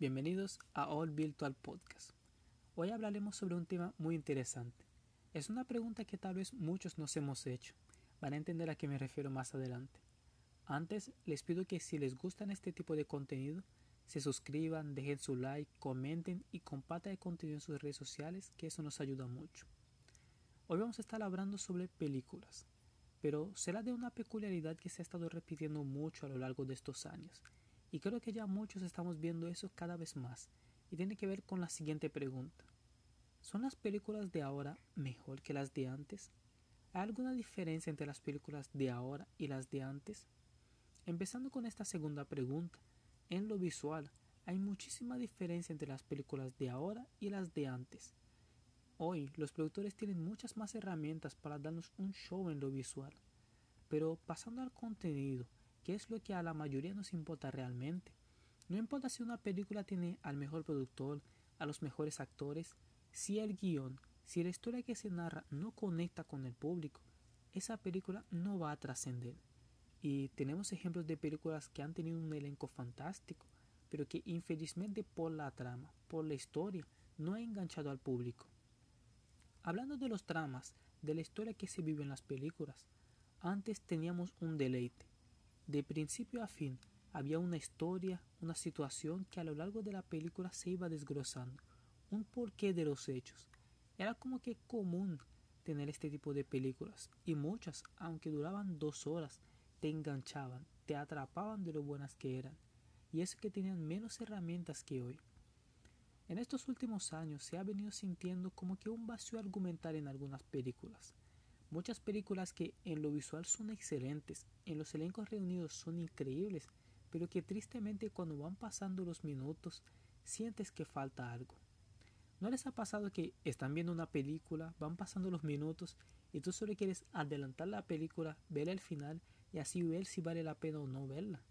Bienvenidos a All Virtual Podcast. Hoy hablaremos sobre un tema muy interesante. Es una pregunta que tal vez muchos nos hemos hecho. Van a entender a qué me refiero más adelante. Antes, les pido que si les gustan este tipo de contenido, se suscriban, dejen su like, comenten y compartan el contenido en sus redes sociales, que eso nos ayuda mucho. Hoy vamos a estar hablando sobre películas, pero será de una peculiaridad que se ha estado repitiendo mucho a lo largo de estos años, y creo que ya muchos estamos viendo eso cada vez más, y tiene que ver con la siguiente pregunta. ¿Son las películas de ahora mejor que las de antes? ¿Hay alguna diferencia entre las películas de ahora y las de antes? Empezando con esta segunda pregunta, en lo visual hay muchísima diferencia entre las películas de ahora y las de antes. Hoy los productores tienen muchas más herramientas para darnos un show en lo visual. Pero pasando al contenido, ¿Qué es lo que a la mayoría nos importa realmente? No importa si una película tiene al mejor productor, a los mejores actores, si el guion, si la historia que se narra no conecta con el público, esa película no va a trascender. Y tenemos ejemplos de películas que han tenido un elenco fantástico, pero que infelizmente por la trama, por la historia, no ha enganchado al público. Hablando de los tramas, de la historia que se vive en las películas, antes teníamos un deleite, de principio a fin había una historia, una situación que a lo largo de la película se iba desglosando, un porqué de los hechos. Era como que común tener este tipo de películas y muchas, aunque duraban dos horas, te enganchaban, te atrapaban de lo buenas que eran, y eso que tenían menos herramientas que hoy. En estos últimos años se ha venido sintiendo como que un vacío argumental en algunas películas. Muchas películas que en lo visual son excelentes, en los elencos reunidos son increíbles, pero que tristemente cuando van pasando los minutos sientes que falta algo. ¿No les ha pasado que están viendo una película, van pasando los minutos y tú solo quieres adelantar la película, ver el final y así ver si vale la pena o no verla?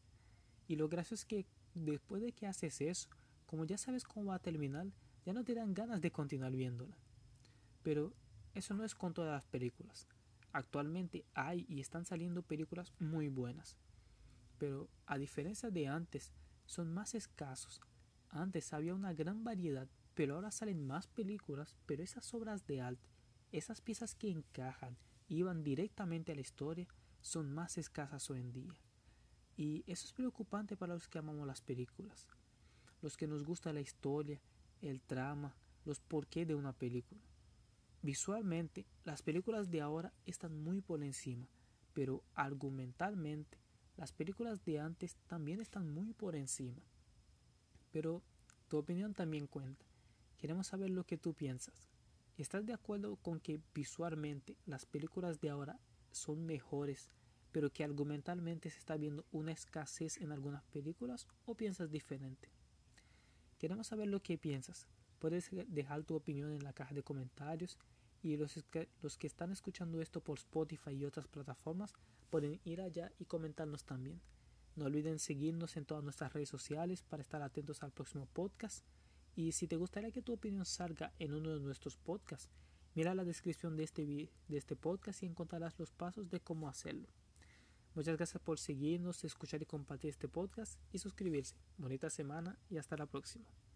Y lo gracioso es que después de que haces eso, como ya sabes cómo va a terminar, ya no te dan ganas de continuar viéndola. Pero eso no es con todas las películas. Actualmente hay y están saliendo películas muy buenas. Pero a diferencia de antes, son más escasos. Antes había una gran variedad, pero ahora salen más películas, pero esas obras de arte, esas piezas que encajan y van directamente a la historia, son más escasas hoy en día. Y eso es preocupante para los que amamos las películas, los que nos gusta la historia, el trama, los porqué de una película. Visualmente, las películas de ahora están muy por encima, pero argumentalmente, las películas de antes también están muy por encima. Pero tu opinión también cuenta. Queremos saber lo que tú piensas. ¿Estás de acuerdo con que visualmente las películas de ahora son mejores, pero que argumentalmente se está viendo una escasez en algunas películas o piensas diferente? Queremos saber lo que piensas. Puedes dejar tu opinión en la caja de comentarios y los que, los que están escuchando esto por Spotify y otras plataformas pueden ir allá y comentarnos también. No olviden seguirnos en todas nuestras redes sociales para estar atentos al próximo podcast. Y si te gustaría que tu opinión salga en uno de nuestros podcasts, mira la descripción de este, de este podcast y encontrarás los pasos de cómo hacerlo. Muchas gracias por seguirnos, escuchar y compartir este podcast y suscribirse. Bonita semana y hasta la próxima.